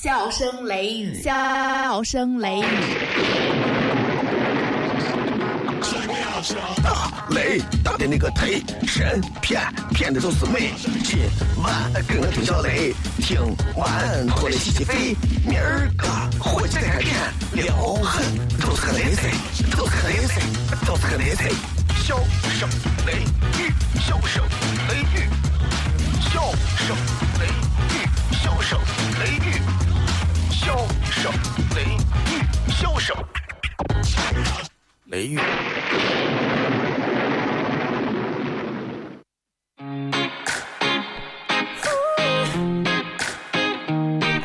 笑声雷雨，笑声雷雨。大雷大的那个忒神骗骗的都是美。今晚跟我听小雷，听完过来洗洗肺。明儿个火气再变，撩狠都是个雷菜，都是个雷菜，都是个雷菜。笑声雷雨，笑声雷雨，笑声雷雨，笑声雷雨，笑声雷雨，笑声雷雨。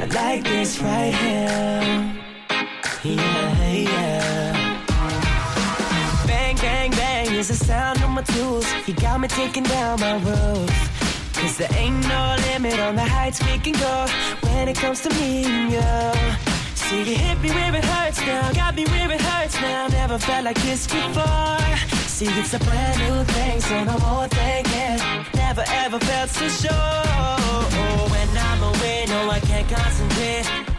I like this right here. Yeah, yeah. Bang, bang, bang is the sound of my tools. You got me taking down my roof. Cause there ain't no limit on the heights we can go when it comes to me and you. See, you hit me where it hurts now, got me where it hurts now. Never felt like this before. See, it's a brand new thing, so no more thinking. Never ever felt so sure. When I'm away, no, I can't concentrate.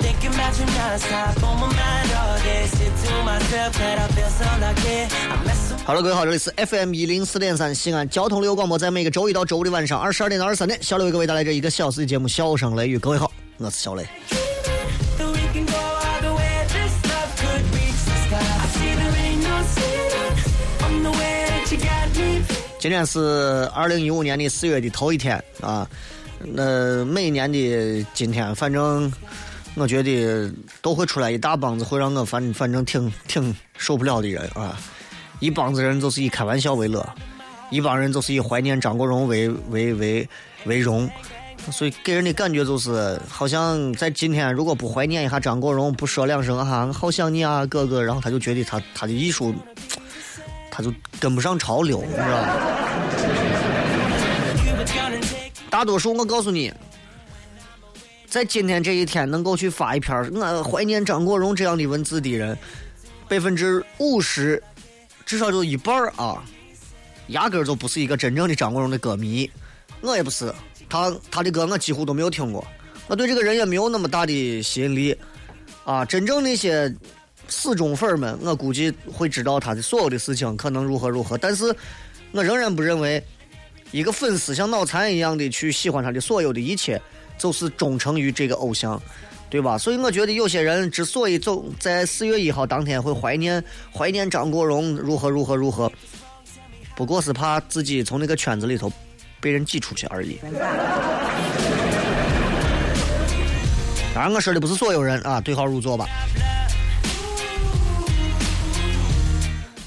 hello 各位好这里是 fm 一零四点三西安交通旅游广播在每个周一到周五的晚上二十二点到二十三点小刘为各位带来这一个小时的节目笑声雷雨。各位好我是小雷。今天是二零一五年的四月的头一天啊那每年的今天反正我觉得都会出来一大帮子会让我反反正挺挺受不了的人啊。一帮子人就是以开玩笑为乐，一帮人就是以怀念张国荣为为为为荣，所以给人的感觉就是好像在今天如果不怀念一下张国荣，不说两声啊，好想你啊，哥哥，然后他就觉得他他的艺术他就跟不上潮流，你知道吗？大多数我告诉你，在今天这一天能够去发一篇儿我怀念张国荣这样的文字的人，百分之五十，至少就一半儿啊，压根儿就不是一个真正的张国荣的歌迷，我也不是，他他的歌我几乎都没有听过，我对这个人也没有那么大的吸引力，啊，真正那些死忠粉儿们，我估计会知道他的所有的事情可能如何如何，但是我仍然不认为。一个粉丝像脑残一样的去喜欢他的所有的一切，就是忠诚于这个偶像，对吧？所以我觉得有些人之所以走在四月一号当天会怀念怀念张国荣如何如何如何，不过是怕自己从那个圈子里头被人挤出去而已。当然，我说的不是所有人啊，对号入座吧。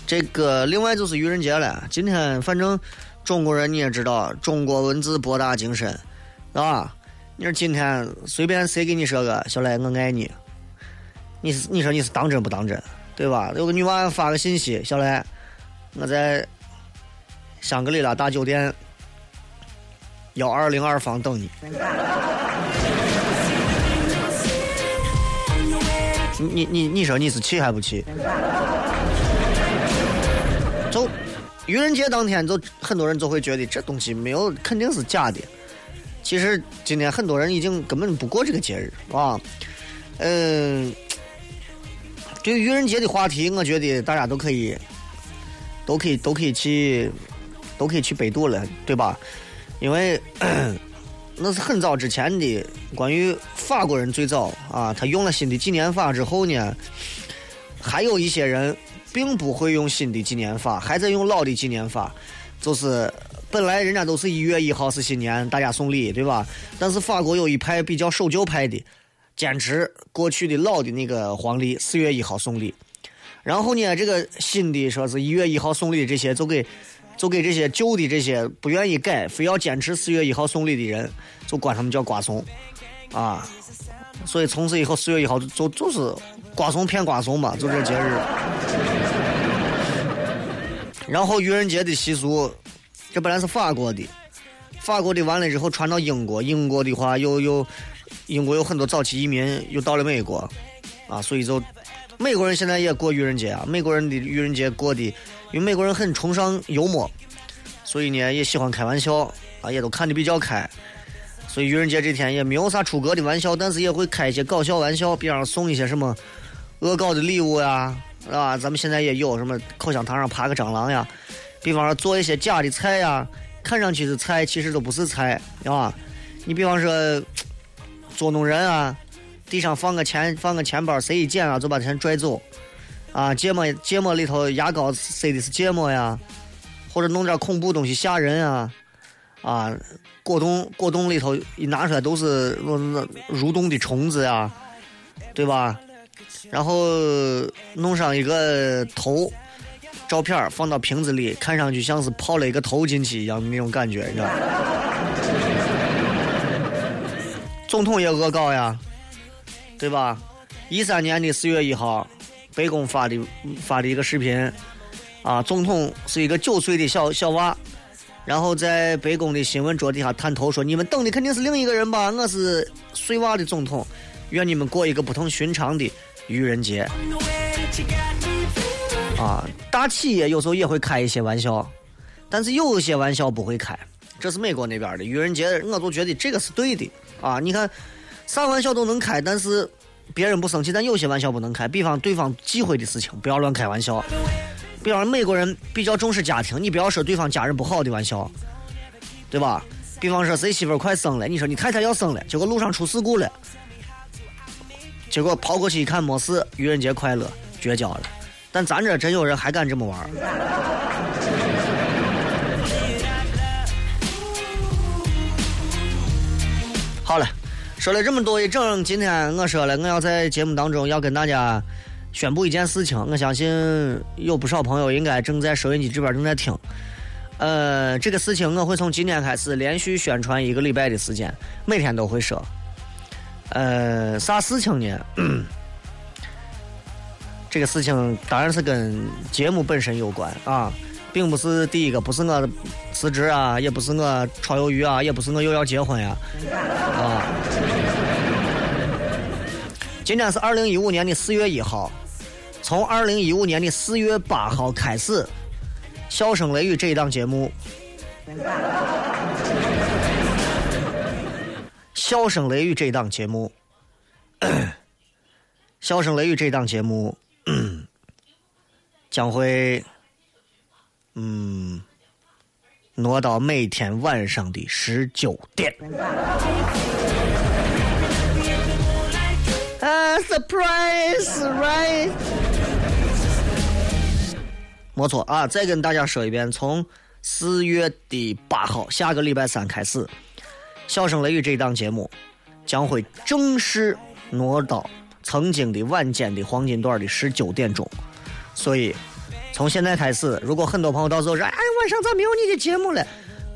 这个另外就是愚人节了，今天反正中国人你也知道，中国文字博大精深，啊，你说今天随便谁给你说个小来我爱你，你是你说你是当真不当真，对吧？有个女娃发个信息，小来我在香格里拉大酒店幺二零二房等你。你你你说你是气还不气？就愚人节当天，就很多人就会觉得这东西没有肯定是假的。其实今天很多人已经根本不过这个节日啊。嗯，对于愚人节的话题，我觉得大家都可以，都可以都可以去，都可以去百度了，对吧？因为 那是很早之前的关于法国人最早啊，他用了新的纪年法之后呢，还有一些人并不会用新的纪年法，还在用老的纪年法，就是本来人家都是一月一号是新年，大家送礼，对吧？但是法国有一派比较守旧派的，坚持过去的老的那个黄历四月一号送礼，然后呢，这个新的说是一月一号送礼的这些，就给就给这些旧的这些不愿意改，非要坚持四月一号送礼的人，就管他们叫瓜怂，啊，所以从此以后四月一号就就就是瓜怂骗瓜怂嘛，就这节日。然后愚人节的习俗，这本来是法国的，法国的完了之后传到英国，英国的话又又英国有很多早期移民又到了美国，啊，所以就美国人现在也过愚人节啊，美国人的愚人节过的，因为美国人很崇尚幽默，所以呢也喜欢开玩笑啊，也都看的比较开。所以愚人节这天也没有啥出格的玩笑，但是也会开一些搞笑玩笑，比方送一些什么恶搞的礼物呀，是吧？咱们现在也有什么口香糖上爬个蟑螂呀，比方说做一些假的菜呀，看上去是菜，其实都不是菜，啊。你比方说 捉弄人啊，地上放个钱，放个钱包，谁一捡啊就把钱拽走，啊，芥末芥末里头牙膏塞的是芥末呀，或者弄点恐怖东西吓人啊，啊，果冻果冻里头一拿出来都是那那蠕动的虫子呀，对吧？然后弄上一个头照片放到瓶子里，看上去像是泡了一个头进去一样的那种感觉，你知道吗。总统也恶搞呀，对吧？一三年的四月一号，白宫发的发的一个视频，啊，总统是一个九岁的小小娃，然后在白宫的新闻桌底下探头说：“你们等的肯定是另一个人吧？我是碎娃的总统，愿你们过一个不同寻常的愚人节。”啊，大企业有时候也会开一些玩笑，但是有些玩笑不会开。这是美国那边的愚人节，我就觉得这个是对的。啊，你看，啥玩笑都能开，但是别人不生气，但有些玩笑不能开。比方对方忌讳的事情，不要乱开玩笑。比方美国人比较重视家庭，你不要说对方家人不好的玩笑，对吧？比方说谁媳妇快生了，你说你太太要生了，结果路上出事故了，结果跑过去一看没事，愚人节快乐，绝交了。但咱这真有人还敢这么玩。好了，说了这么多一整，今天我说了，我要在节目当中要跟大家宣布一件事情。我相信有不少朋友应该正在收音机这边正在听。呃，这个事情我会从今天开始连续宣传一个礼拜的时间，每天都会说。呃，啥事情呢？这个事情当然是跟节目本身有关啊。并不是第一个，不是我辞职啊，也不是我炒鱿鱼啊，也不是我又要结婚呀，啊！今天是二零一五年的四月一号，从二零一五年的四月八号开始，《笑声雷雨》这一档节目，《笑声雷雨》这一档节目，《笑声雷雨》这档节目将会。嗯，挪到每天晚上的十九点。啊，surprise，right？没错啊，再跟大家说一遍，从四月的八号，下个礼拜三开始，《笑声雷雨》这档节目将会正式挪到曾经的晚间的黄金段的十九点钟，所以。从现在开始，如果很多朋友到时候说：“哎，晚上咋没有你的节目了？”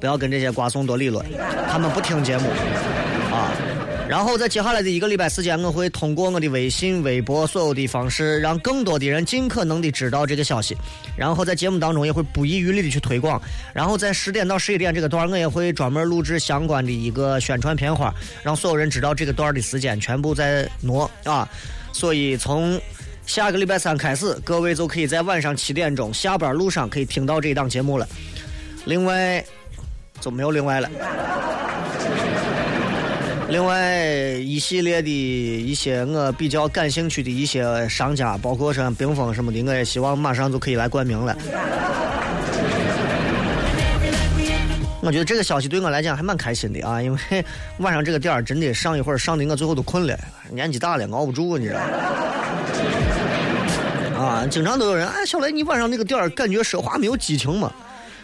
不要跟这些瓜怂多理论，他们不听节目啊。然后在接下来的一个礼拜时间，我会通过我的微信、微博所有的方式，让更多的人尽可能的知道这个消息。然后在节目当中也会不遗余力的去推广。然后在十点到十一点这个段，我也会专门录制相关的一个宣传片花，让所有人知道这个段的时间全部在挪啊。所以从。下个礼拜三开始，各位就可以在晚上七点钟下班路上可以听到这档节目了。另外，就没有另外了。另外一系列的一些我比较感兴趣的一些商家，包括像冰峰什么的，我也希望马上就可以来冠名了。我觉得这个消息对我来讲还蛮开心的啊，因为晚上这个点儿真的上一会儿上的我最后都困了，年纪大了熬不住，你知道。啊，经常都有人哎，小雷，你晚上那个点儿感觉说话没有激情吗？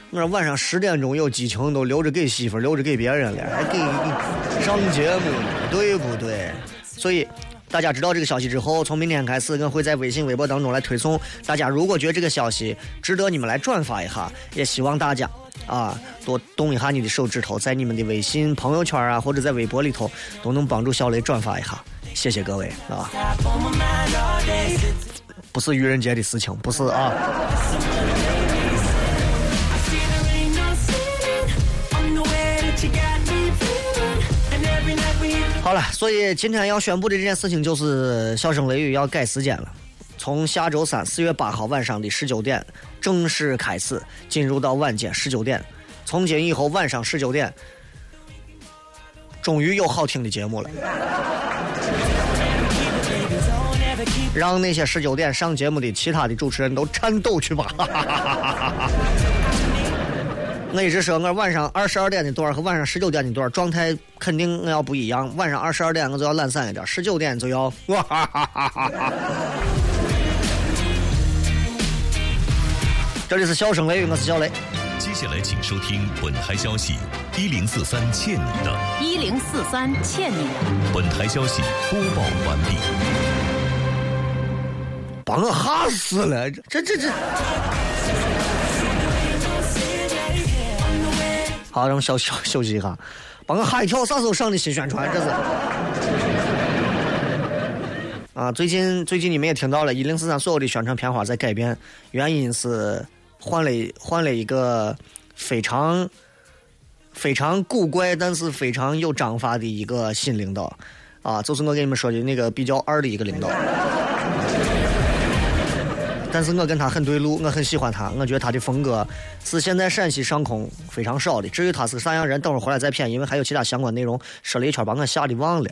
我说晚上十点钟有激情，都留着给媳妇，留着给别人了，还给上节目呢，对不对？所以大家知道这个消息之后，从明天开始，我会在微信、微博当中来推送。大家如果觉得这个消息值得你们来转发一下，也希望大家啊多动一下你的手指头，在你们的微信朋友圈啊，或者在微博里头，都能帮助小雷转发一下。谢谢各位啊。不是愚人节的事情，不是啊。好了，所以今天要宣布的这件事情就是《笑声雷雨》要改时间了，从下周三四月八号晚上的十九点正式开始，进入到晚间十九点。从今以后晚上十九点。终于有好听的节目了。让那些十九点上节目的其他的主持人都颤抖去吧！我一直说，我晚上二十二点的段和晚上十九点的段状态肯定我要不一样。晚上二十二点我就要懒散一点，十九点就要哇哈哈哈哈哈！这里是笑声雷雨，我是小雷。接下来请收听本台消息：一零四三欠你的，一零四三欠你的。本台消息播报完毕。把我吓死了！这这这。好，让我休休休息一下，把我吓一跳！啥时候上的新宣传？这是。啊，最近最近你们也听到了，一零四三所有的宣传片花在改变，原因是换了换了一个非常非常古怪，但是非常有章法的一个新领导，啊，就是我给你们说的那个比较二的一个领导。但是我跟他很对路，我很喜欢他，我觉得他的风格是现在陕西上空非常少的。至于他是啥样人，等会儿回来再片，因为还有其他相关内容，说了一圈把我吓得忘了。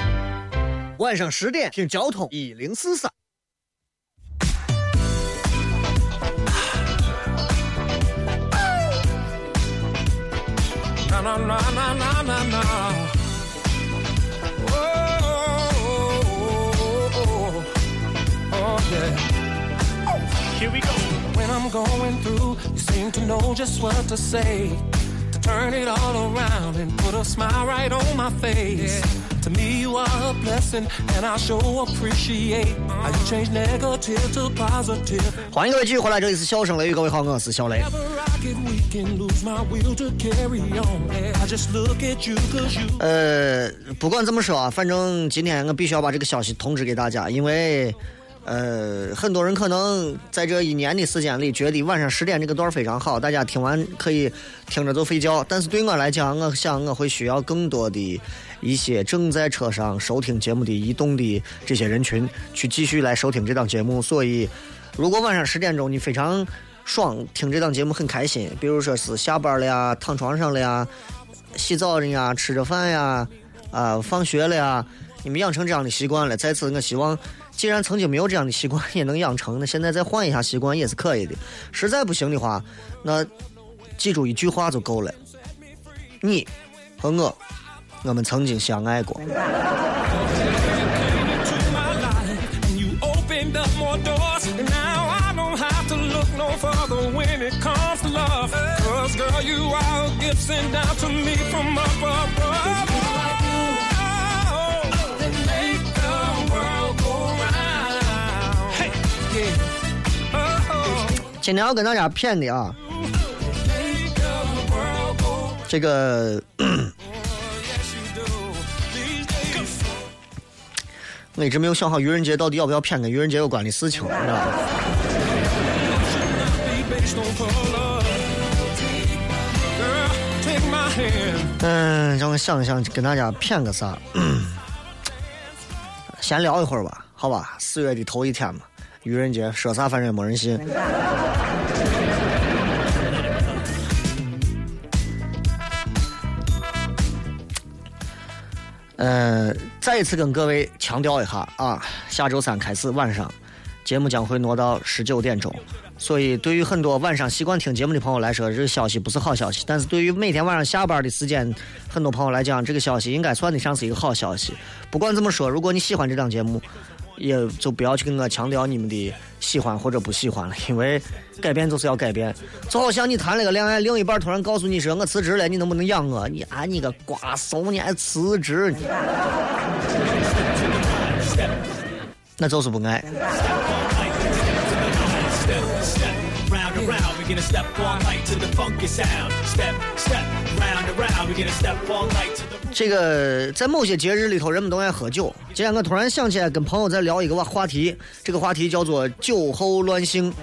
晚上十点听交通一零四三。na na na na na na na. Oh, oh, oh, oh, yeah. Here we go. When I'm going through, you seem to know just what to say. To turn it all around and put a smile right on my face. to me you are a blessing and i show appreciate i change negative to positive 欢迎各位继续回来，这里是笑声雷雨，各位好，我是小雷。呃不管怎么说啊，反正今天我必须要把这个消息通知给大家，因为呃很多人可能在这一年的时间里觉得晚上十点这个段非常好，大家听完可以听着就睡觉，但是对我来讲，我想我会需要更多的。一些正在车上收听节目的移动的这些人群，去继续来收听这档节目。所以，如果晚上十点钟你非常爽，听这档节目很开心，比如说是下班了呀，躺床上了呀，洗澡了呀，吃着饭呀，啊、放学了呀，你们养成这样的习惯了。在此，我希望，既然曾经没有这样的习惯，也能养成，那现在再换一下习惯也是可以的。实在不行的话，那记住一句话就够了：你和我，我们曾经相爱过。今天要跟大家骗的啊，这个我一直没有想好愚人节到底要不要骗跟愚人节有关的事情，你知道吧？嗯，让我想一想，跟大家骗个啥？闲聊一会儿吧，好吧？四月的头一天嘛，愚人节说啥反正也没人信。呃，再一次跟各位强调一下啊，下周三开始晚上，节目将会挪到十九点钟。所以，对于很多晚上习惯听节目的朋友来说，这个消息不是好消息。但是对于每天晚上下班的时间，很多朋友来讲，这个消息应该算得上是一个好消息。不管怎么说，如果你喜欢这档节目，也就不要去跟我强调你们的喜欢或者不喜欢了，因为改变就是要改变。就好像你谈了个恋爱，另一半突然告诉你说我辞职了，你能不能养我？你啊，你个瓜怂，你还辞职？那就是不爱。这个在某些节日里头，人们都爱喝酒。今天我突然想起来，跟朋友在聊一个话题，这个话题叫做“酒后乱性”。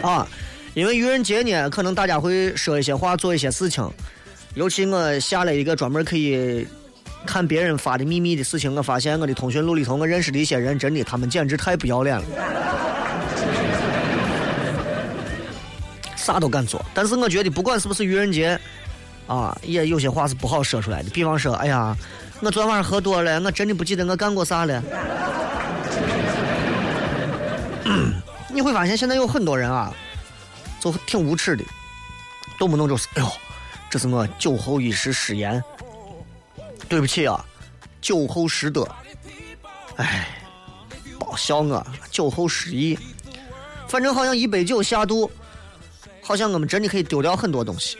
啊，因为愚人节呢，可能大家会说一些话，做一些事情。尤其我下了一个专门可以看别人发的秘密的事情，我发现我的通讯录里头，我认识的一些人，真的他们简直太不要脸了。啥都敢做，但是我觉得不管是不是愚人节，啊，也有些话是不好说出来的。比方说，哎呀，我昨天晚上喝多了，我真的不记得我干过啥了。你会发现现在有很多人啊，就挺无耻的，动不动就是，哎呦，这是我酒后一时失言，对不起啊，酒后失德，哎，别笑我，酒后失忆，反正好像一杯酒下肚。好像我们真的可以丢掉很多东西，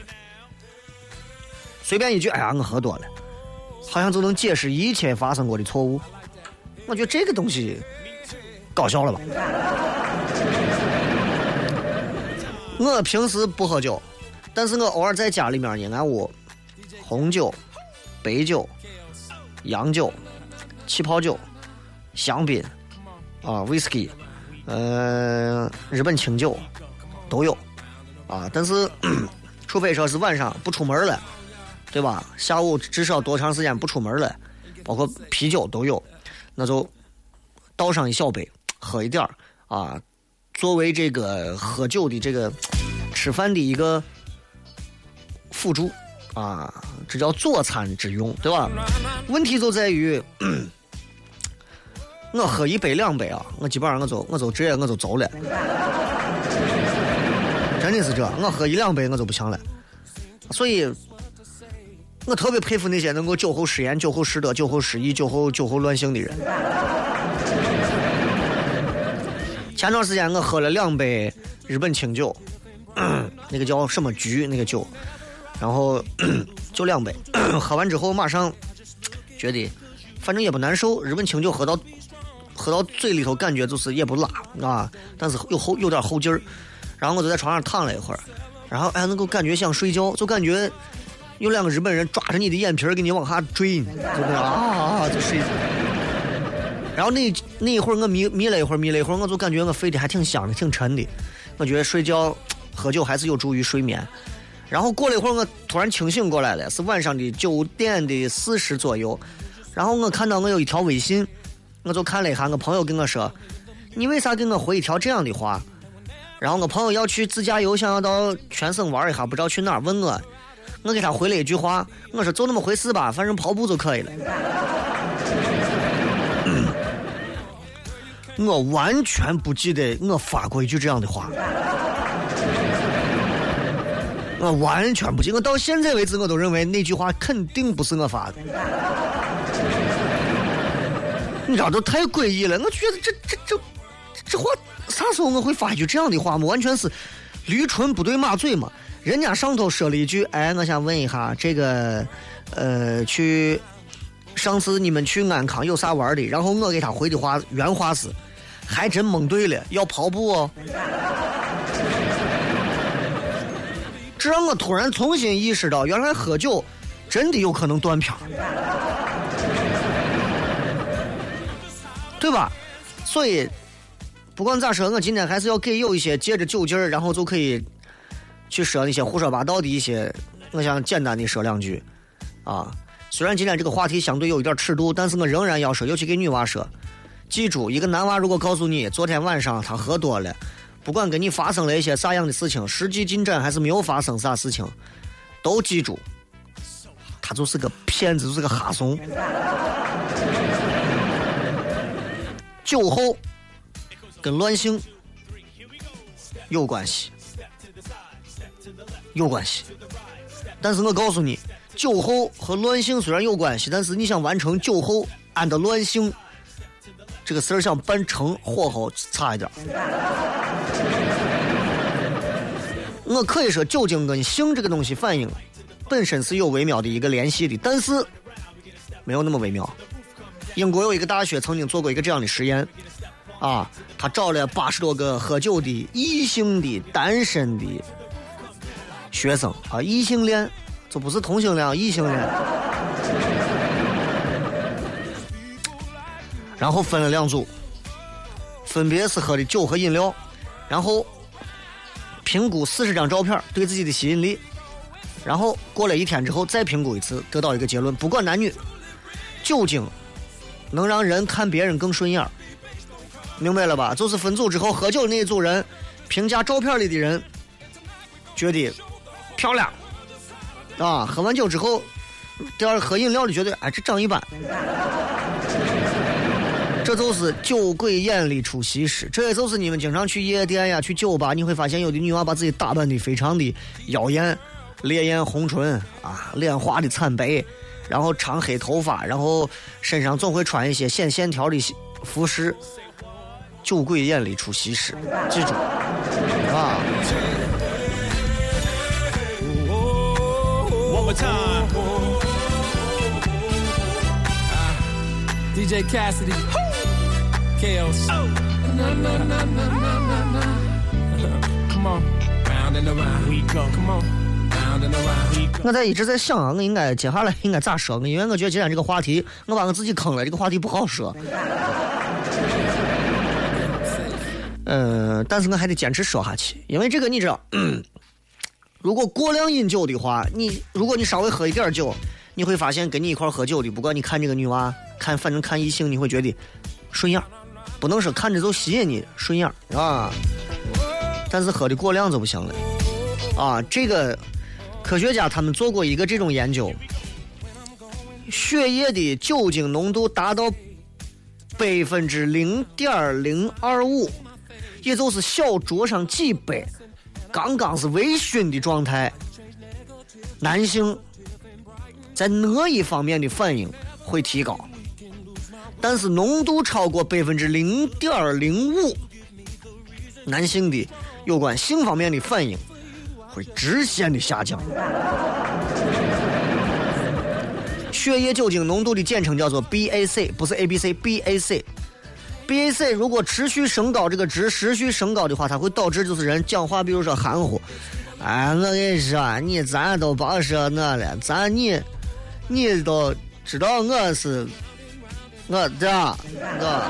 随便一句“哎呀，我喝多了”，好像就能解释一切发生过的错误。我觉得这个东西搞笑了吧？我平时不喝酒，但是我偶尔在家里面呢，俺屋红酒、白酒、洋酒、气泡酒、香槟啊、whisky，呃，日本清酒都有。啊，但是，除非说是晚上不出门了，对吧？下午至少多长时间不出门了，包括啤酒都有，那就倒上一小杯，喝一点儿啊，作为这个喝酒的这个吃饭的一个辅助啊，这叫佐餐之用，对吧？问题就在于，我喝一杯两杯啊，我基本上我就我就直接我就走了。是这，我喝一两杯我就不行了，所以，我特别佩服那些能够酒后失言、酒后失德、酒后失忆、酒后酒后乱性的人。前段时间我喝了两杯日本清酒，那个叫什么菊那个酒，然后 就两杯，喝完之后马上觉得反正也不难受，日本清酒喝到喝到嘴里头感觉就是也不辣啊，但是有后有点后劲儿。然后我就在床上躺了一会儿，然后哎，能够感觉想睡觉，就感觉有两个日本人抓着你的眼皮儿给你往下坠，就那样啊，就睡着。然后那那一会儿我眯眯了一会儿，眯了一会儿，我就感觉我睡得还挺香的，挺沉的。我觉得睡觉喝酒还是有助于睡眠。然后过了一会儿，我突然清醒过来了，是晚上的九点的四十左右。然后我看到我有一条微信，我就看了一下，我朋友跟我说：“你为啥给我回一条这样的话？”然后我朋友要去自驾游，想要到全省玩一下，不知道去哪儿，问我，我给他回了一句话，我说就那么回事吧，反正跑步就可以了。我完全不记得我发过一句这样的话，我完全不记，我到现在为止我都认为那句话肯定不是我发的。你知道都太诡异了，我觉得这这这这这话。啥时候我会发一句这样的话吗？完全是驴唇不对马嘴嘛。人家上头说了一句：“哎，我想问一下，这个呃，去上次你们去安康有啥玩的？”然后我给他回的话原话是：“还真蒙对了，要跑步哦。”这让我突然重新意识到，原来喝酒真的有可能断片儿对吧？所以。不管咋说，我今天还是要给有一些借着酒劲儿，然后就可以去说那些胡说八道的一些，我想简单的说两句啊。虽然今天这个话题相对有一点尺度，但是我仍然要说，尤其给女娃说，记住，一个男娃如果告诉你昨天晚上他喝多了，不管跟你发生了一些啥样的事情，实际进展还是没有发生啥事情，都记住，他就是个骗子，就是个哈怂。酒后。跟乱性有关系，有关系。但是我告诉你，酒后和乱性虽然有关系，但是你想完成酒后安的乱性这个事儿，想办成火候差一点。我可以说，酒精跟性这个东西反应本身是有微妙的一个联系的，但是没有那么微妙。英国有一个大学曾经做过一个这样的实验。啊，他找了八十多个喝酒的异性的单身的学生啊，异性恋，这不是同性恋，异性恋。然后分了两组，分别是喝的酒和饮料，然后评估四十张照片对自己的吸引力，然后过了一天之后再评估一次，得到一个结论：不管男女，酒精能让人看别人更顺眼。明白了吧？就是分组之后喝酒那一组人，评价照片里的人，觉得漂亮，啊，喝完酒之后，第二喝饮料的觉得哎这长一般，这就是酒鬼眼里出西施。这也就是你们经常去夜店呀、去酒吧，你会发现有的女娃把自己打扮的非常的妖艳，烈焰红唇啊，脸画的惨白，然后长黑头发，然后身上总会穿一些显线条的服饰。酒鬼眼里出西施，记住啊. DJ Cassidy. Chaos. Na, na, na, na, na, na, na. Come on. Round and around we go. Come on. Round and around we go. 我在一直在想啊，我应该接下来应该咋说？因为我觉得今天这个话题，我把我自己坑了，这个话题不好说。嗯，但是我还得坚持说下去，因为这个你知道，如果过量饮酒的话，你如果你稍微喝一点酒，你会发现跟你一块喝酒的，不管你看这个女娃，看反正看异性，你会觉得顺眼，不能说看着就吸引你顺眼啊。但是喝的过量就不行了啊。这个科学家他们做过一个这种研究，血液的酒精浓度达到百分之零点零二五。也就是小酌上几杯，刚刚是微醺的状态，男性在那一方面的反应会提高，但是浓度超过百分之零点零五，男性的有关性方面的反应会直线的下降。血液酒精浓度的简称叫做 BAC，不是 ABC，BAC BAC 如果持续升高，这个值持续升高的话，它会导致就是人讲话，比如说含糊。哎，我跟你说，你咱都别说我了，咱你你都知道我是我这样，我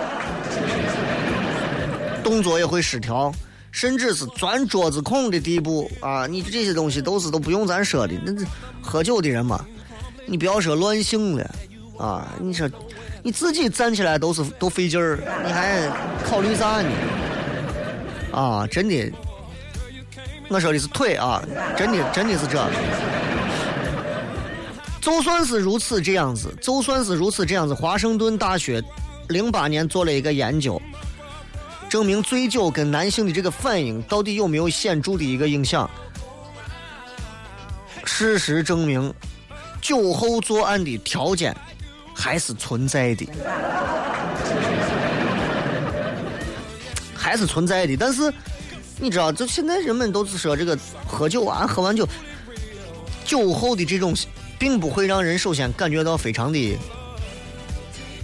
动作也会失调，甚至是钻桌子孔的地步啊！你这些东西都是都不用咱说的，那这喝酒的人嘛，你不要说乱性了啊！你说。你自己站起来都是都费劲儿，你还考虑啥呢？啊，真的，我说的是腿啊，真的真的是这。就算是如此这样子，就算是如此这样子，华盛顿大学零八年做了一个研究，证明醉酒跟男性的这个反应到底有没有显著的一个影响。事实证明，酒后作案的条件。还是存在的，还是存在的。但是你知道，就现在人们都是说这个喝酒啊，喝完酒，酒后的这种，并不会让人首先感觉到非常的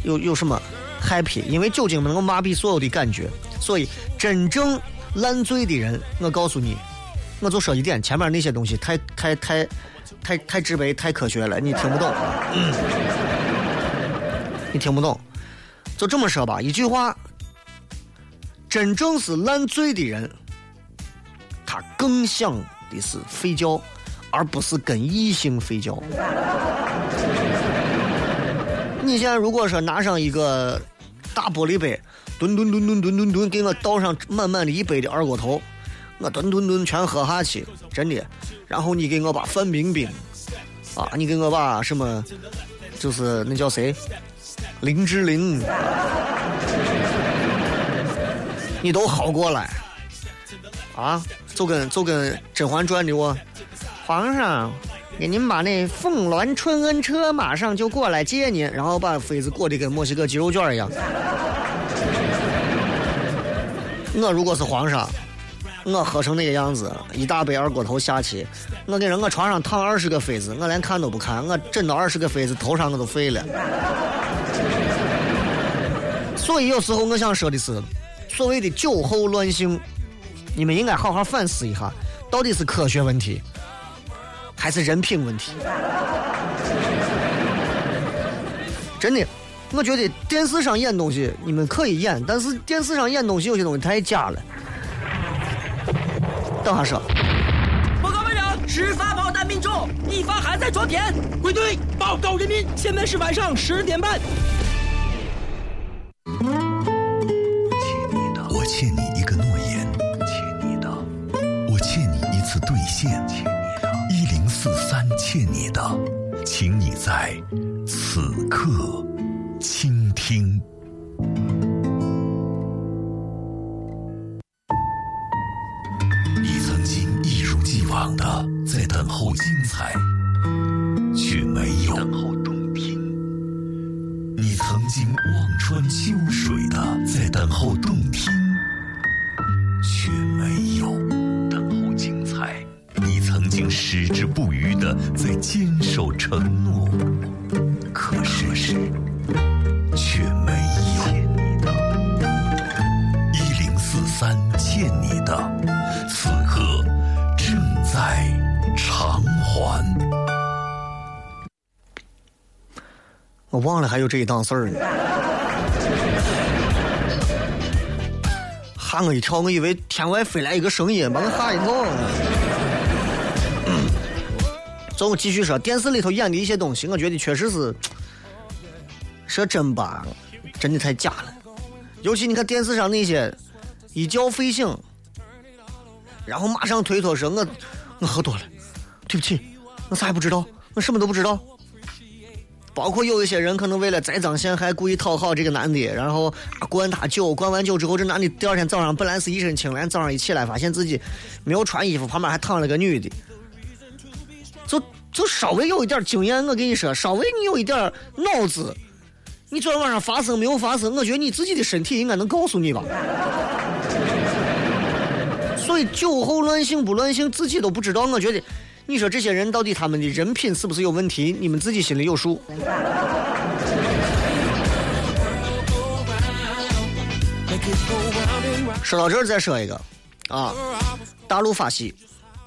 有有什么 happy，因为酒精能够麻痹所有的感觉。所以真正烂醉的人，我告诉你，我就说一点，前面那些东西太太太太太直白、太科学了，你听不懂。嗯你听不懂，就这么说吧。一句话，真正是烂醉的人，他更想的是睡觉，而不是跟异性睡觉。你现在如果说拿上一个大玻璃杯，吨吨吨吨吨吨吨，给我倒上满满的一杯的二锅头，我吨吨吨全喝下去，真的。然后你给我把范冰冰，啊，你给我把什么，就是那叫谁？林志玲，你都好过来啊？就跟就跟《甄嬛传》的我，皇上给您把那凤鸾春恩车马上就过来接您，然后把妃子裹得跟墨西哥鸡肉卷一样。我如果是皇上，我喝成那个样子，一大杯二锅头下去，我给人我床上躺二十个妃子，我连看都不看，我枕到二十个妃子头上我都废了。所以有时候我想说的是，所谓的酒后乱性，你们应该好好反思一下，到底是科学问题，还是人品问题？真的，我觉得电视上演东西你们可以演，但是电视上演东西有些东西太假了。等下说，报告班长，十发炮弹命中，一发还在装填。归队，报告人民，现在是晚上十点半。一零四三欠你的，请你在此刻倾听。你曾经一如既往的在等候精彩，却没有等候动听。你曾经望穿秋水的在等候动听，却不渝的在坚守承诺，可是却没有。一零四三欠你的，此刻正在偿还。我忘了还有这一档事儿呢。吓我一跳，我以为天外飞来一个声音，把我吓一跳。咱们继续说，电视里头演的一些东西，我觉得确实是，说真吧，真的太假了。尤其你看电视上那些一觉睡醒，然后马上推脱说我我喝多了，对不起，我啥也不知道，我什么都不知道。包括有一些人可能为了栽赃陷害，故意讨好这个男的，然后灌他酒，灌完酒之后，这男的第二天早上本来是一身清凉，早上一起来发现自己没有穿衣服，旁边还躺了个女的，就就稍微有一点经验，我跟你说，稍微你有一点脑子，你昨天晚上发生没有发生？我觉得你自己的身体应该能告诉你吧。所以酒后乱性不乱性，自己都不知道。我觉得，你说这些人到底他们的人品是不是有问题？你们自己心里有数。说到这儿，再说一个啊，大陆法系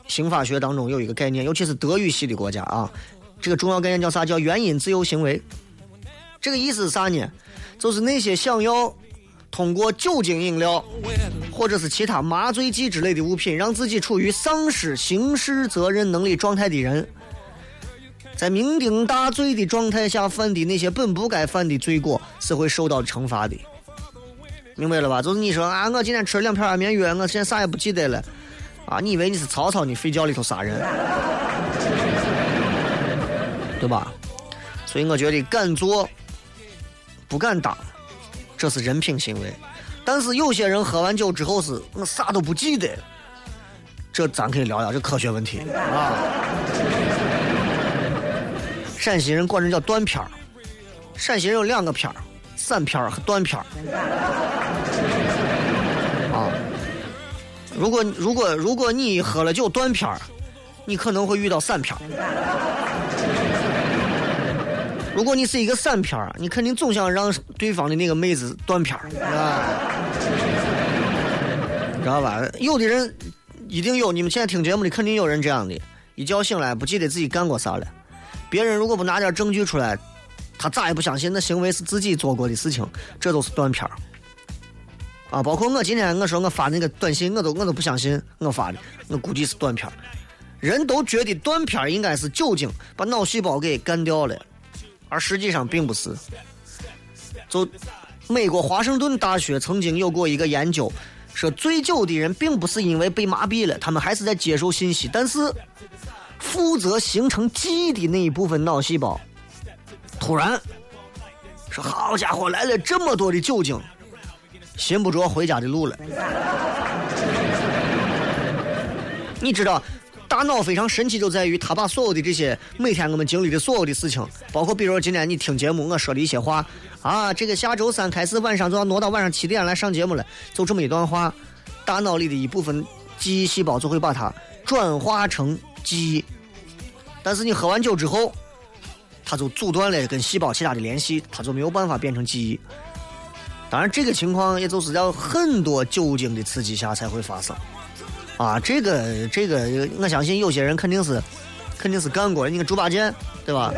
刑法学当中有一个概念，尤其是德语系的国家啊，这个重要概念叫啥？叫原因自由行为。这个意思是啥呢？就是那些想要通过酒精饮料或者是其他麻醉剂之类的物品，让自己处于丧失刑事责任能力状态的人，在酩酊大醉的状态下犯的那些本不该犯的罪过，是会受到惩罚的。明白了吧？就是你说啊，我今天吃了两片安眠药，我现在啥也不记得了，啊，你以为你是曹操？你睡觉里头杀人，对吧？所以我觉得敢做不敢当，这是人品行为。但是有些人喝完酒之后是我啥都不记得，这咱可以聊聊这科学问题啊。陕西人管这叫断片儿，陕西人有两个片儿，散片儿和断片儿。如果如果如果你喝了酒断片儿，你可能会遇到散片儿。如果你是一个散片儿，你肯定总想让对方的那个妹子断片儿，啊，知道吧？有的人一定有，你们现在听节目的肯定有人这样的，一觉醒来不记得自己干过啥了。别人如果不拿点证据出来，他咋也不相信那行为是自己做过的事情，这都是断片儿。啊，包括我今天我说我发那个短信，我都我都不相信我发的，我估计是断片。人都觉得断片应该是酒精把脑细胞给干掉了。而实际上并不是。就美国华盛顿大学曾经有过一个研究，说醉酒的人并不是因为被麻痹了，他们还是在接受信息，但是负责形成记忆的那一部分脑细胞，突然说：“好家伙，来了这么多的酒精，寻不着回家的路了。”你知道？大脑非常神奇，就在于它把所有的这些每天我们经历的所有的事情，包括比如今天你听节目我说的一些话啊，这个下周三开始晚上就要挪到晚上七点来上节目了，就这么一段话，大脑里的一部分记忆细胞就会把它转化成记忆，但是你喝完酒之后，它就阻断了跟细胞其他的联系，它就没有办法变成记忆。当然，这个情况也就是在很多酒精的刺激下才会发生。啊，这个这个，我相信有些人肯定是肯定是干过的。你看猪八戒，对吧？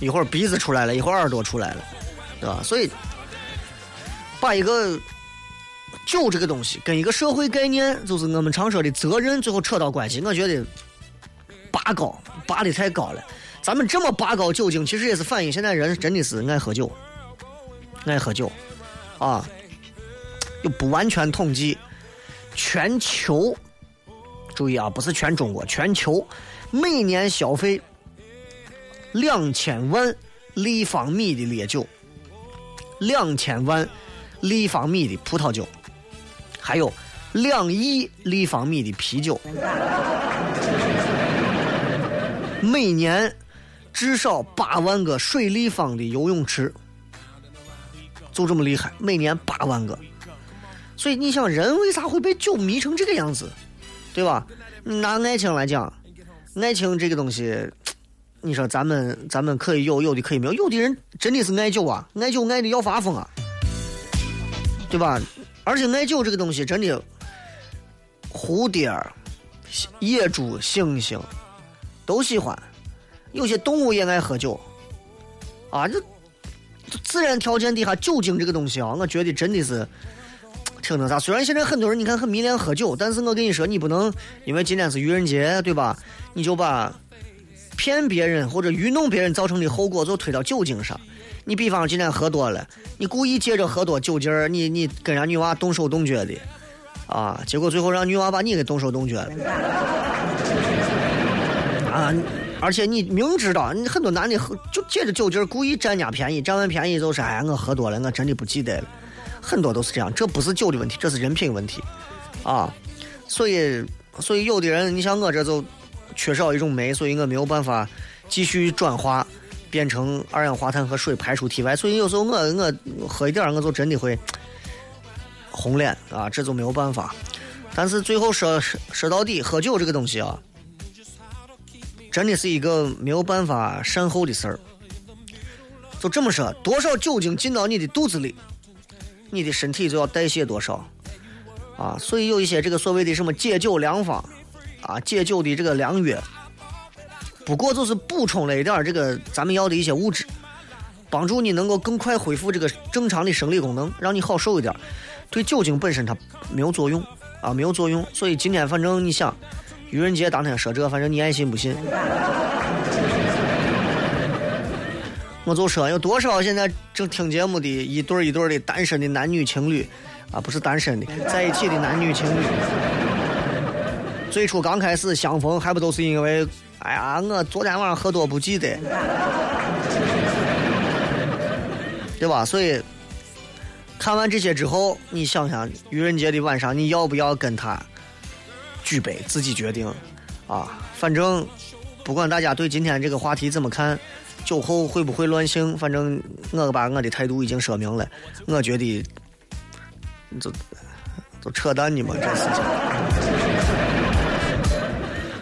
一会儿鼻子出来了，一会儿耳朵出来了，对吧？所以，把一个酒这个东西跟一个社会概念，就是我们常说的责任，最后扯到关系，我觉得拔高拔的太高了。咱们这么拔高酒精，其实也是反映现在人真的是爱喝酒，爱喝酒啊。又不完全统计，全球，注意啊，不是全中国，全球每年消费两千万立方米的烈酒，两千万立方米的葡萄酒，还有两亿立方米的啤酒，每年至少八万个水立方的游泳池，就这么厉害，每年八万个。所以你想，人为啥会被酒迷成这个样子，对吧？拿爱情来讲，爱情这个东西，你说咱们咱们可以有，有的可以没有。有的人真的是爱酒啊，爱酒爱的要发疯啊，对吧？而且爱酒这个东西真的，蝴蝶、野猪、猩猩都喜欢，有些动物也爱喝酒啊。这自然条件底下，酒精这个东西啊，我觉得真的是。挺那啥，虽然现在很多人你看很迷恋喝酒，但是我跟你说，你不能因为今天是愚人节，对吧？你就把骗别人或者愚弄别人造成的后果就推到酒精上。你比方今天喝多了，你故意借着喝多酒劲儿，你你跟人家女娃动手动脚的，啊，结果最后让女娃把你给动手动脚了，啊！而且你明知道，你很多男的喝就借着酒劲儿故意占人家便宜，占完便宜就是哎，我喝多了，我真的不记得了。很多都是这样，这不是酒的问题，这是人品问题，啊，所以，所以有的人，你像我这就缺少一种酶，所以我没有办法继续转化变成二氧化碳和水排出体外，所以有时候我我喝一点我就真的会红脸啊，这就没有办法。但是最后说说到底，喝酒这个东西啊，真的是一个没有办法善后的事儿。就这么说，多少酒精进到你的肚子里？你的身体就要代谢多少，啊，所以有一些这个所谓的什么解酒良方，啊，解酒的这个良药，不过就是补充了一点这个咱们要的一些物质，帮助你能够更快恢复这个正常的生理功能，让你好受一点。对酒精本身它没有作用，啊，没有作用。所以今天反正你想，愚人节当天说这，反正你爱信不信。我就说有多少现在正听节目的一对一对的单身的男女情侣，啊，不是单身的，在一起的男女情侣，最初刚开始相逢还不都是因为，哎呀，我昨天晚上喝多不记得，对吧？所以看完这些之后，你想想愚人节的晚上，你要不要跟他举杯，自己决定啊？反正不管大家对今天这个话题怎么看。酒后会不会乱性？反正我把我的态度已经说明了。我觉得，就就扯淡呢嘛，这事情。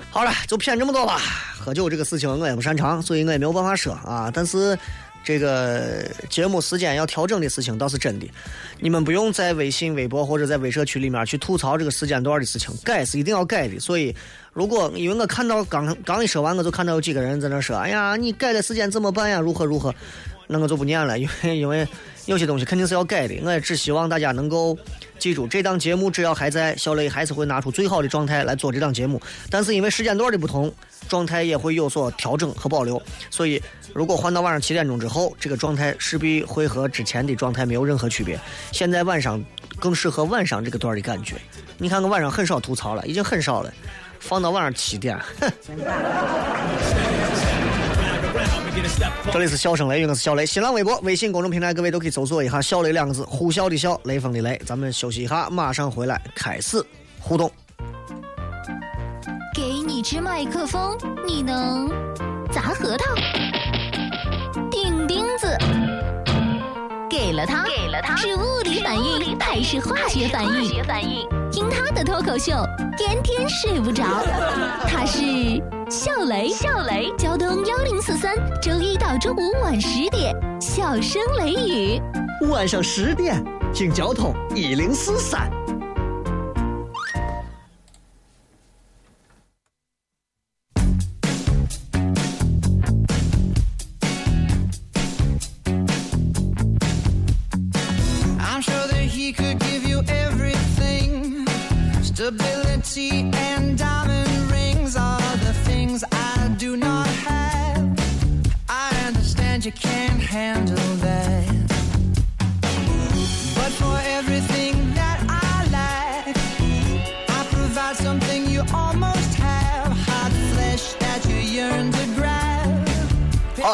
好了，就骗这么多吧。喝酒这个事情我也不擅长，所以我也没有办法说啊。但是这个节目时间要调整的事情倒是真的。你们不用在微信、微博或者在微社区里面去吐槽这个时间段的事情，改是一定要改的。所以。如果因为我看到刚刚一说完，我就看到有几个人在那说：“哎呀，你改的时间怎么办呀？如何如何？”那我就不念了，因为因为有些东西肯定是要改的。我也只希望大家能够记住，这档节目只要还在，小雷还是会拿出最好的状态来做这档节目。但是因为时间段的不同，状态也会有所调整和保留。所以，如果换到晚上七点钟之后，这个状态势必会和之前的状态没有任何区别。现在晚上更适合晚上这个段的感觉。你看，我晚上很少吐槽了，已经很少了。放到晚上七点，这里是笑声雷，我是小雷。新浪微博、微信公众平台，各位都可以搜索一下“小雷”两个字，呼啸的笑，雷锋的雷。咱们休息一下，马上回来开始互动。给你支麦克风，你能砸核桃？钉钉子。给了他，给了他，是物理反应还是化学反应？听他的脱口秀，天天睡不着。他是笑雷，笑雷，交通幺零四三，周一到周五晚十点，笑声雷雨，晚上十点，听交通一零四三。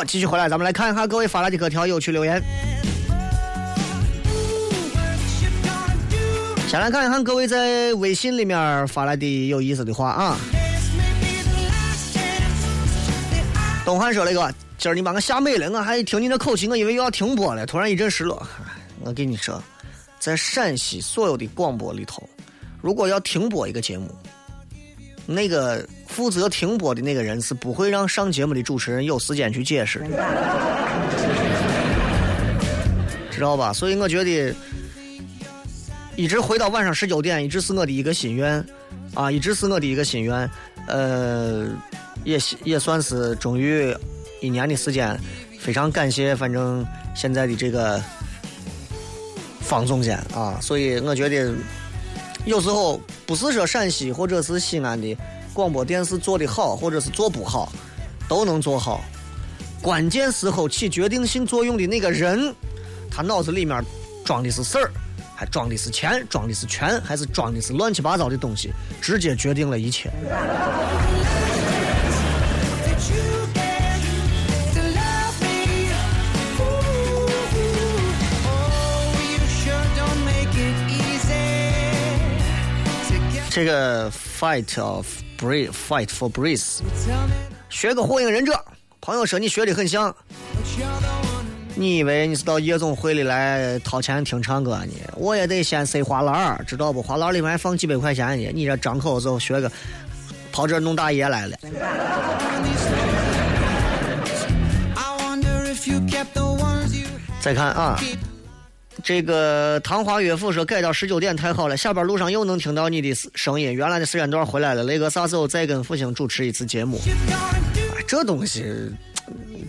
继续回来，咱们来看一下各位发来的各条有趣留言。先来看一看各位在微信里面发来的有意思的话啊。东汉说了一个，今儿你把我吓美了，我还听你的口气，我以为又要停播了，突然一阵失落。我跟你说，在陕西所有的广播里头，如果要停播一个节目，那个负责停播的那个人是不会让上节目的主持人有时间去解释，知道吧？所以我觉得，一直回到晚上十九点，一直是我的一个心愿，啊，一直是我的一个心愿。呃，也也算是终于一年的时间，非常感谢，反正现在的这个方总监啊，所以我觉得。有时候不是说陕西或者是西安的广播电视做的好，或者是做不好，都能做好。关键时候起决定性作用的那个人，他脑子里面装的是事儿，还装的是钱，装的是权，还是装的是乱七八糟的东西，直接决定了一切。这个 fight of breathe fight for breath，tell me 学个火影忍者。朋友说你学的很像，你以为你是到夜总会里来掏钱听唱歌呢？我也得先塞花篮，知道不？花篮里面还放几百块钱呢。你这张口就学个跑这弄大爷来了。再看啊，这个唐华岳父说改到十九点太好了，下班路上又能听到你的声音。原来的时间段回来了，雷哥啥时候再跟复兴主持一次节目？这东西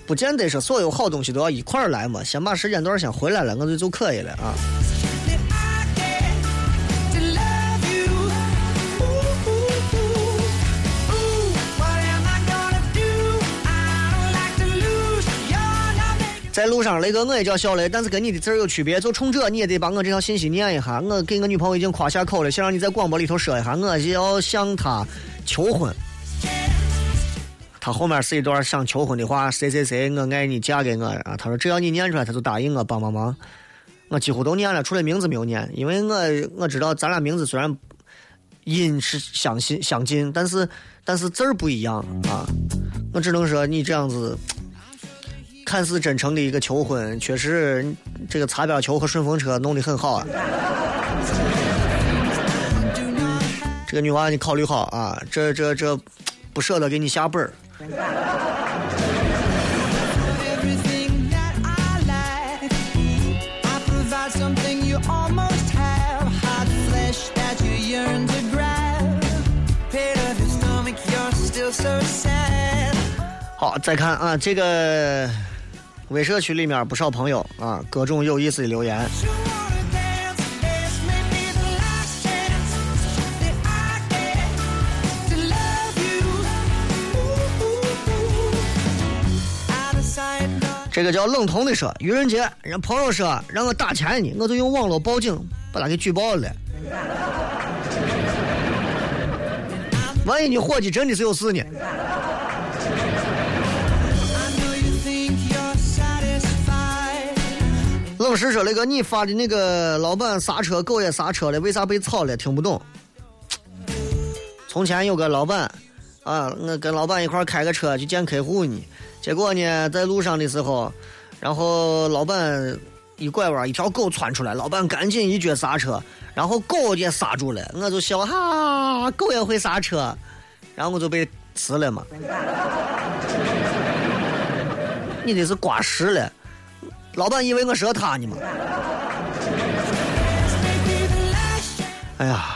不见得说所有好东西都要一块儿来嘛，先把时间段先回来了，我就就可以了啊。在路上，雷哥我也叫小雷，但是跟你的字儿有区别。就冲这，你也得把我这条信息念一下。我给我女朋友已经夸下口了，想让你在广播里头说一下，我要向她求婚。他后面是一段想求婚的话，谁谁谁，我爱你，嫁给我啊！他说只要你念出来，他就答应我帮帮忙。我几乎都念了，除了名字没有念，因为我我知道咱俩名字虽然音是相近相近，但是但是字儿不一样啊。我只能说你这样子。看似真诚的一个求婚，确实这个擦边球和顺风车弄得很好啊。这个女娃你考虑好啊，这这这不舍得给你下本儿。好，再看啊，这个微社区里面不少朋友啊，各种有意思的留言。这个叫冷彤的说，愚人节，人朋友说让我打钱呢，我就用网络报警把他给举报了。万一你伙计真的是有事呢？冷石说那个你发的那个老板刹车，狗也刹车了，为啥被炒了？听不懂。从前有个老板，啊，我跟老板一块开个车去见客户呢，结果呢在路上的时候，然后老板一拐弯，一条狗窜出来，老板赶紧一脚刹车，然后狗也刹住了，我就笑哈，狗也会刹车，然后我就被辞了嘛。你这是刮实了。老板以为我是个他呢吗？哎呀，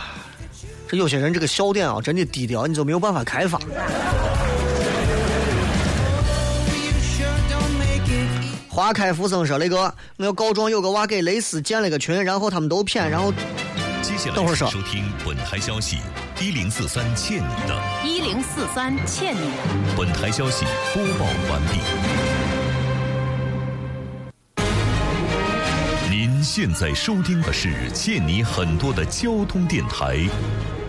这有些人这个笑点啊，真的低调，你就没有办法开发。花开福生说：“雷哥，我要告状，有个娃给蕾丝建了个群，然后他们都骗，然后接下来等会儿说请收听本台消息：一零四三欠你的。一零四三欠你的。本台消息播报完毕。现在收听的是欠你很多的交通电台，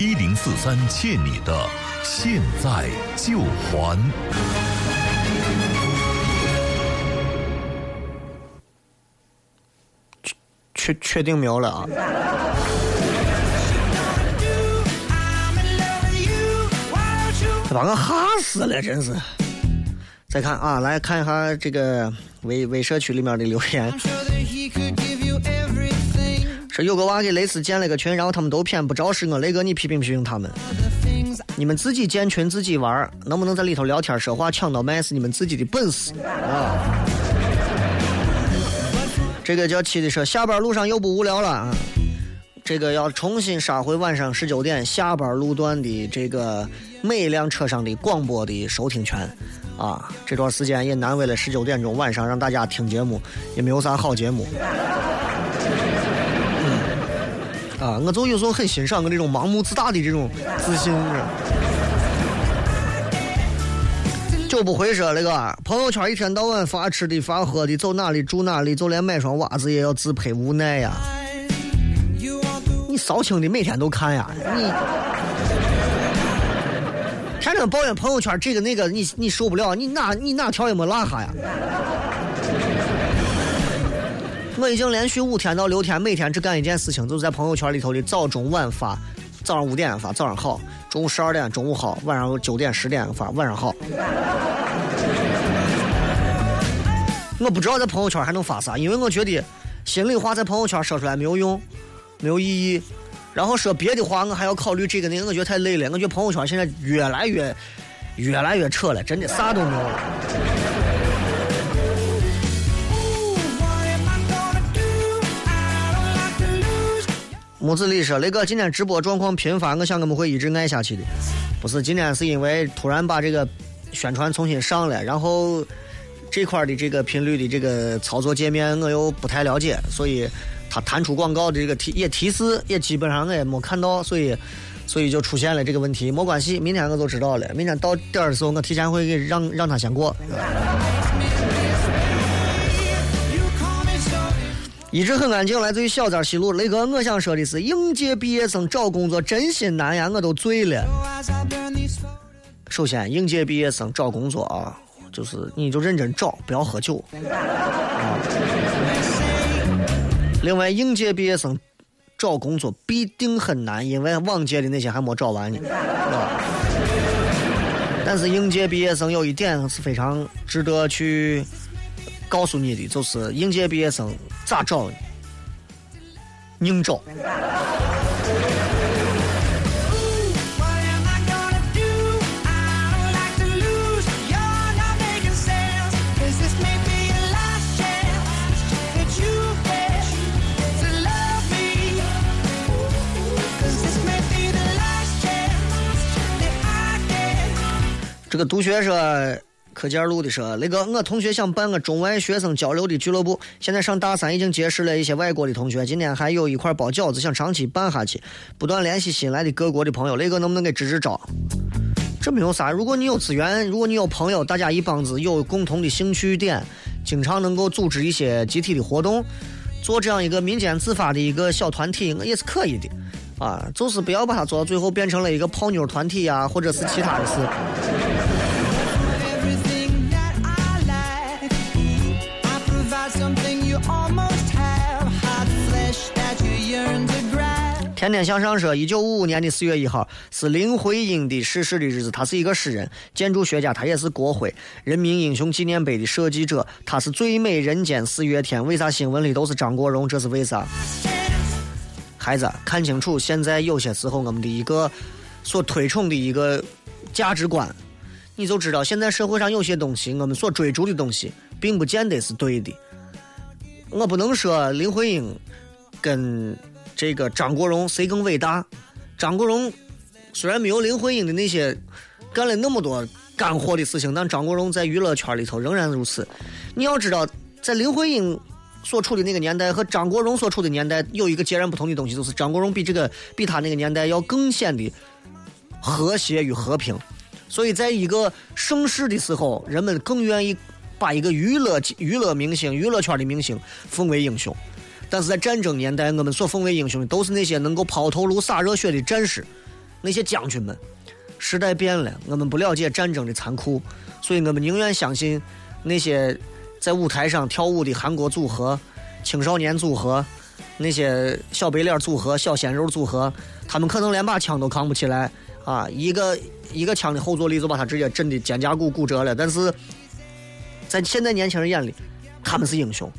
一零四三欠你的，现在就还。确确定没有了啊。”把我吓死了，真是。再看啊，来看一下这个微微社区里面的留言。说有个娃给蕾丝建了个群，然后他们都骗，不招是我雷哥，你批评批评他们。你们自己建群自己玩，能不能在里头聊天说话抢到麦是你们自己的本事啊。这个叫七的说下班路上又不无聊了啊。这个要重新杀回晚上十九点下班路段的这个每一辆车上的广播的收听权，啊，这段时间也难为了十九点钟晚上让大家听节目，也没有啥好节目。啊，我就有时候很欣赏我这种盲目自大的这种自信。就不会说那个朋友圈一天到晚发吃的发喝的，走哪里住哪里，就连买双袜子也要自拍，无奈呀。你扫清的每天都看呀，你天天抱怨朋友圈这个那个，你你受不了，你哪你哪条也没落下呀。我已经连续五天到六天，每天只干一件事情，就是在朋友圈里头的早中晚发。早上五点发，早上好；中午十二点，中午好；晚上九点、十点发，晚上好。我不知道在朋友圈还能发啥，因为我觉得心里话在朋友圈说出来没有用。没有意义，然后说别的话，我还要考虑这个那个，我觉得太累了。我觉得朋友圈现在越来越、越来越扯了，真的啥都没有了。木子李说：“雷哥，今天直播状况频繁，我想我们会一直爱下去的。不是，今天是因为突然把这个宣传重新上了，然后这块的这个频率的这个操作界面我又不太了解，所以。”他弹出广告的这个提也提示也基本上我也没看到，所以所以就出现了这个问题。没关系，明天我就知道了。明天到点的时候，我提前会给让让他先过。一直很安静，来自于小寨西路。雷哥，我想说的是，应届毕业生找工作真心难呀，我都醉了。首先，应届毕业生找工作啊，就是你就认真找，不要喝酒啊。另外，应届毕业生找工作必定很难，因为往届的那些还没找完呢，吧？但是应届毕业生有一点是非常值得去告诉你的，就是应届毕业生咋找？硬找。这个读学说，课件路的说，那个我同学想办个中外学生交流的俱乐部，现在上大三已经结识了一些外国的同学，今天还有一块包饺子，想长期办下去，不断联系新来的各国的朋友，那个能不能给支支招？这没有啥，如果你有资源，如果你有朋友，大家一帮子有共同的兴趣点，经常能够组织一些集体的活动，做这样一个民间自发的一个小团体，也是可以的。啊，就是不要把它做到最后变成了一个泡妞团体呀，或者是其他的事。天天向上说，一九五五年的四月一号是林徽因的逝世的日子。他是一个诗人、建筑学家，他也是国徽人民英雄纪念碑的设计者。他是最美人间四月天。为啥新闻里都是张国荣？这是为啥？孩子，看清楚，现在有些时候我们的一个所推崇的一个价值观，你就知道现在社会上有些东西，我们所追逐的东西，并不见得是对的。我不能说林徽因跟这个张国荣谁更伟大。张国荣虽然没有林徽因的那些干了那么多干货的事情，但张国荣在娱乐圈里头仍然如此。你要知道，在林徽因所处的那个年代和张国荣所处的年代有一个截然不同的东西，就是张国荣比这个比他那个年代要更显得和谐与和平。所以，在一个盛世的时候，人们更愿意把一个娱乐娱乐明星、娱乐圈的明星奉为英雄。但是在战争年代，我们所奉为英雄的都是那些能够抛头颅、洒热血的战士，那些将军们。时代变了，我们不了解战争的残酷，所以我们宁愿相信那些在舞台上跳舞的韩国组合、青少年组合、那些小白脸组合、小鲜肉组合，他们可能连把枪都扛不起来啊！一个一个枪的后坐力就把他直接震的肩胛骨骨折了。但是在现在年轻人眼里，他们是英雄，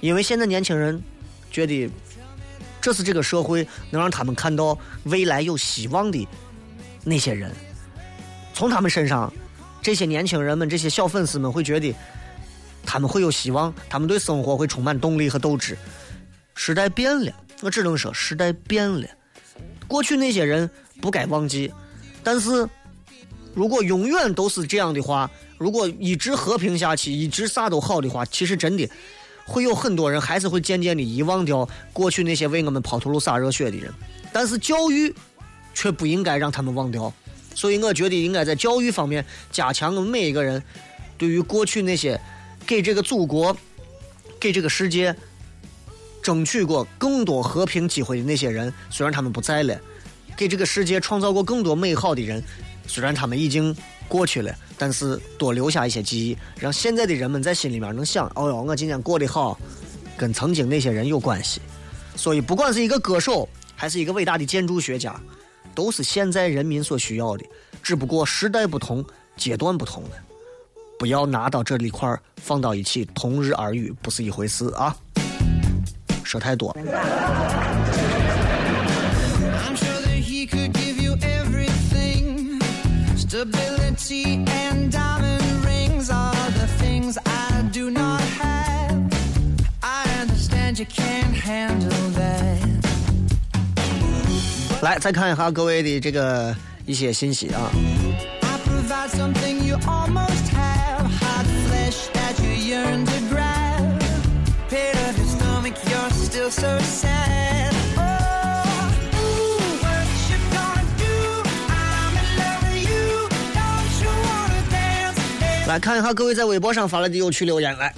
因为现在年轻人觉得这是这个社会能让他们看到未来有希望的。那些人，从他们身上，这些年轻人们、这些小粉丝们会觉得，他们会有希望，他们对生活会充满动力和斗志。时代变了，我只能说时代变了。过去那些人不该忘记，但是如果永远都是这样的话，如果一直和平下去，一直啥都好的话，其实真的会有很多人还是会渐渐的遗忘掉过去那些为我们抛头颅洒热血的人。但是教育。却不应该让他们忘掉，所以我觉得应该在教育方面加强我们每一个人对于过去那些给这个祖国、给这个世界争取过更多和平机会的那些人，虽然他们不在了；给这个世界创造过更多美好的人，虽然他们已经过去了，但是多留下一些记忆，让现在的人们在心里面能想：哦哟，我今天过得好，跟曾经那些人有关系。所以，不管是一个歌手，还是一个伟大的建筑学家。都是现在人民所需要的，只不过时代不同，阶段不同了。不要拿到这里块儿放到一起，同日而语不是一回事啊！说太多。了来，再看一下各位的这个一些信息啊。来看一下各位在微博上发来的有趣留言，来。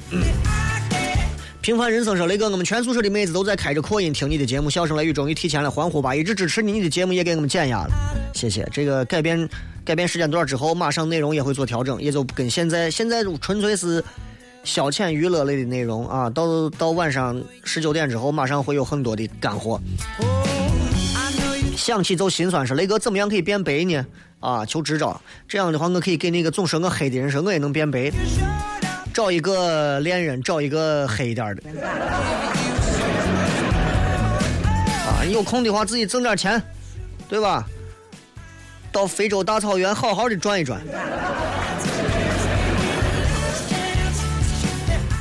平凡人生说：“雷哥，我们全宿舍的妹子都在开着扩音听你的节目，笑声雷雨终于提前了，欢呼吧！一直支持你你的节目也给我们减压了，谢谢。这个改变改变时间段之后，马上内容也会做调整，也就跟现在现在纯粹是消遣娱乐类的内容啊。到到晚上十九点之后，马上会有很多的干货。想起就心酸，说雷哥怎么样可以变白呢？啊，求支招。这样的话，我可以给那个总说我黑的人说，我也能变白。”找一个恋人，找一个黑一点的。啊，有空的话自己挣点钱，对吧？到非洲大草原好好的转一转。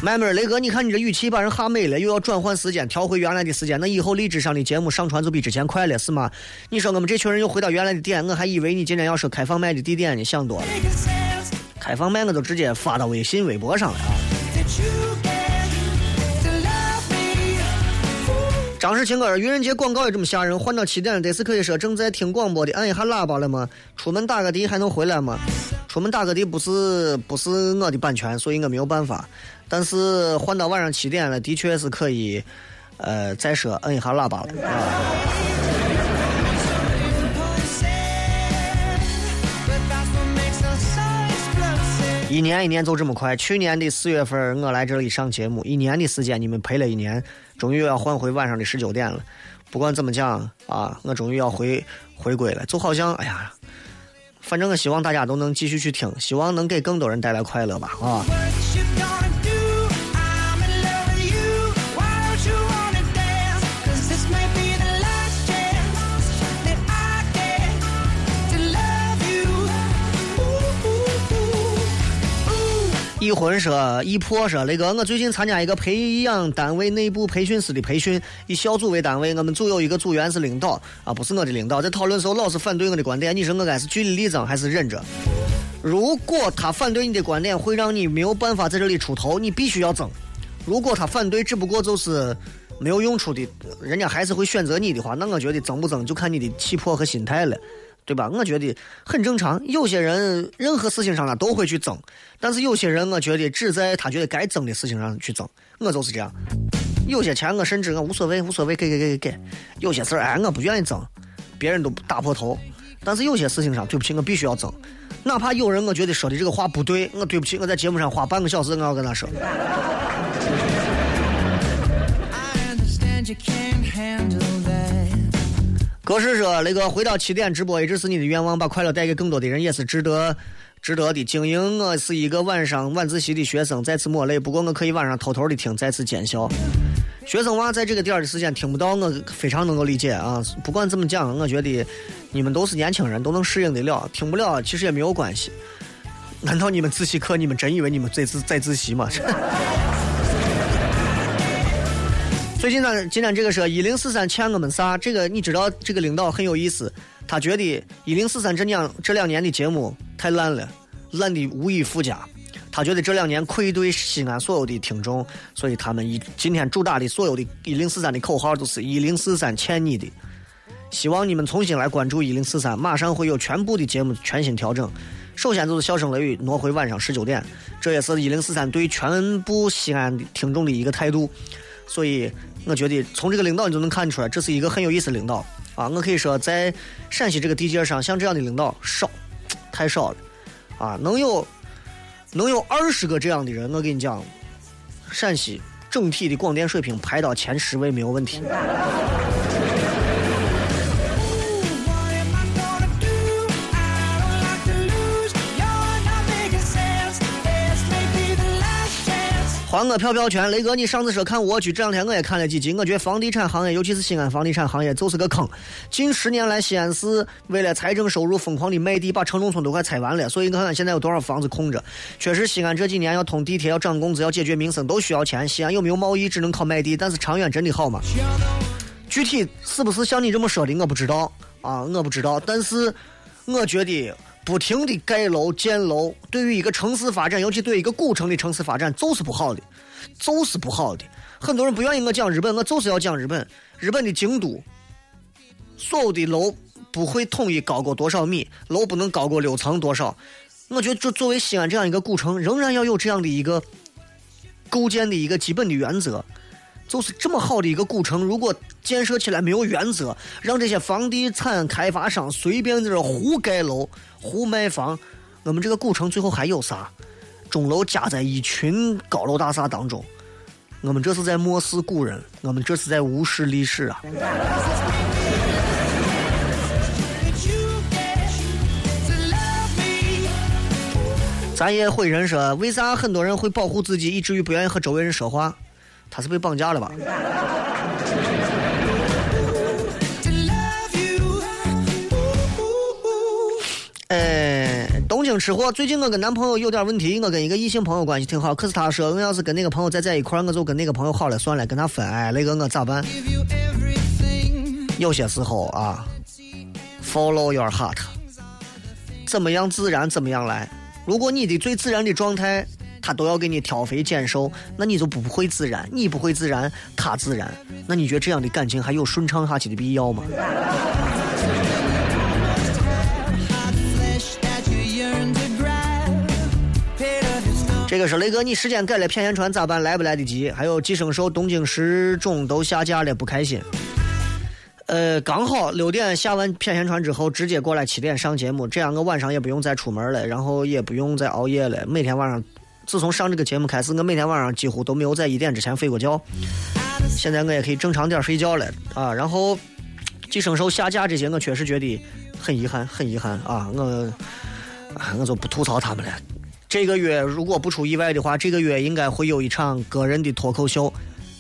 妹妹雷哥，你看你这语气把人吓美了，又要转换时间，调回原来的时间，那以后荔枝上的节目上传就比之前快了，是吗？你说我们这群人又回到原来的点，我还以为你今天要说开放麦的地点呢，想多了。开放麦我都直接发到微信、微博上了啊！张世清哥，愚人节广告也这么吓人？换到七点，得是可以说正在听广播的按一下喇叭了吗？出门打个的还能回来吗？出门打个的不是不是我的版权，所以我没有办法。但是换到晚上七点了，的确是可以，呃，再说摁一下喇叭了啊。一年一年走这么快，去年的四月份我来这里上节目，一年的时间你们陪了一年，终于要换回晚上的十九点了。不管怎么讲啊，我终于要回回归了，就好像哎呀，反正我希望大家都能继续去听，希望能给更多人带来快乐吧啊。一婚说一破说那个，我最近参加一个培养单位内部培训师的培训，以小组为单位，我们组有一个组员是领导啊，不是我的领导，在讨论时候老是反对我的观点，你说我该是据理力争还是忍着？如果他反对你的观点会让你没有办法在这里出头，你必须要争；如果他反对只不过就是没有用处的，人家还是会选择你的话，那我觉得争不争就看你的气魄和心态了。对吧？我觉得很正常。有些人任何事情上他都会去争，但是有些人我觉得只在他觉得该争的事情上去争。我就是这样。有些钱我甚至我无所谓，无所谓，给给给给给。有些事儿哎，我不愿意争，别人都打破头。但是有些事情上，对不起，我必须要争。哪怕有人我觉得说的这个话不对，我对不起，我在节目上花半个小时我要跟他说。格式说：“那个回到起点直播一直是你的愿望，把快乐带给更多的人也是值得、值得的。经营，我是一个晚上晚自习的学生，在此抹泪。不过我可以晚上偷偷的听，在此见笑。学生娃在这个点儿的时间听不到，我非常能够理解啊。不管怎么讲，我觉得你们都是年轻人，都能适应得了。听不了其实也没有关系。难道你们自习课，你们真以为你们在自在自习吗？”最近呢，今天这个说一零四三欠我们啥？这个你知道，这个领导很有意思。他觉得一零四三这两这两年的节目太烂了，烂的无以复加。他觉得这两年愧对西安所有的听众，所以他们一今天主打的所有的一零四三的口号都是一零四三欠你的。希望你们重新来关注一零四三，马上会有全部的节目全新调整。首先就是笑声雷雨挪回晚上十九点，这也是一零四三对全部西安的听众的一个态度。所以。我觉得从这个领导你就能看出来，这是一个很有意思的领导啊！我可以说，在陕西这个地界上，像这样的领导少，太少了啊！能有能有二十个这样的人，我跟你讲，陕西整体的广电水平排到前十位没有问题。还我票票权，雷哥，你上次说看蜗居，这两天我也看了几集，我觉得房地产行业，尤其是西安房地产行业，就是个坑。近十年来，西安市为了财政收入，疯狂的卖地，把城中村都快拆完了。所以，你看看现在有多少房子空着。确实，西安这几年要通地铁，要涨工资，要解决民生，都需要钱。西安有没有贸易，只能靠卖地，但是长远真的好吗？具体是不是像你这么说的，我不知道啊，我不知道。但是，我觉得。不停的盖楼建楼，对于一个城市发展，尤其对一个古城的城市发展，就是不好的，就是不好的。很多人不愿意我讲日本，我就是要讲日本。日本的京都，所有的楼不会统一高过多少米，楼不能高过六层多少。我觉得，就作为西安这样一个古城，仍然要有这样的一个构建的一个基本的原则。就是这么好的一个古城，如果建设起来没有原则，让这些房地产开发商随便在这胡盖楼、胡卖房，我们这个古城最后还有啥？钟楼夹在一群高楼大厦当中，我们这是在漠视古人，我们这是在无视历史啊！咱也会人说，为啥很多人会保护自己，以至于不愿意和周围人说话？他是被绑架了吧？哎，东京吃货，最近我跟男朋友有点问题，我跟一个异性朋友关系挺好，可是他说我要是跟那个朋友再在一块，我就跟那个朋友好了算了，跟他分，哎，那个我咋办？有些时候啊，follow your heart，怎么样自然怎么样来。如果你的最自然的状态。他都要给你挑肥拣瘦，那你就不会自然，你不会自然，他自然，那你觉得这样的感情还有顺畅下去的必要吗？这个是雷哥，你时间改了，片言传咋办？来不来得及？还有寄生兽、东京十种都下架了，不开心。呃，刚好六点下完片言传之后，直接过来七点上节目，这样我晚上也不用再出门了，然后也不用再熬夜了，每天晚上。自从上这个节目开始，我每天晚上几乎都没有在一点之前睡过觉。现在我也可以正常点睡觉了啊。然后寄生兽下架这些，我确实觉得很遗憾，很遗憾啊。我我就不吐槽他们了。这个月如果不出意外的话，这个月应该会有一场个人的脱口秀。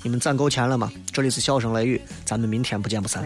你们攒够钱了吗？这里是笑声雷雨，咱们明天不见不散。